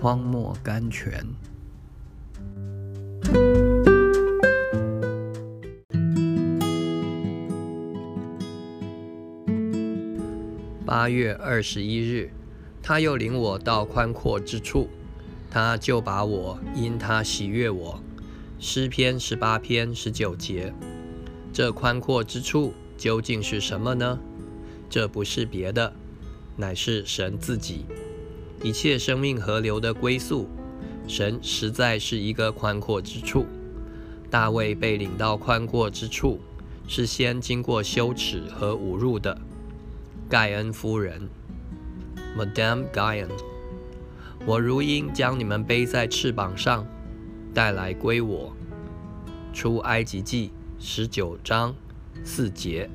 荒漠甘泉。八月二十一日，他又领我到宽阔之处，他就把我因他喜悦我。诗篇十八篇十九节。这宽阔之处究竟是什么呢？这不是别的，乃是神自己。一切生命河流的归宿，神实在是一个宽阔之处。大卫被领到宽阔之处，是先经过羞耻和侮辱的。盖恩夫人，Madame Guyon，我如鹰将你们背在翅膀上，带来归我。出埃及记十九章四节。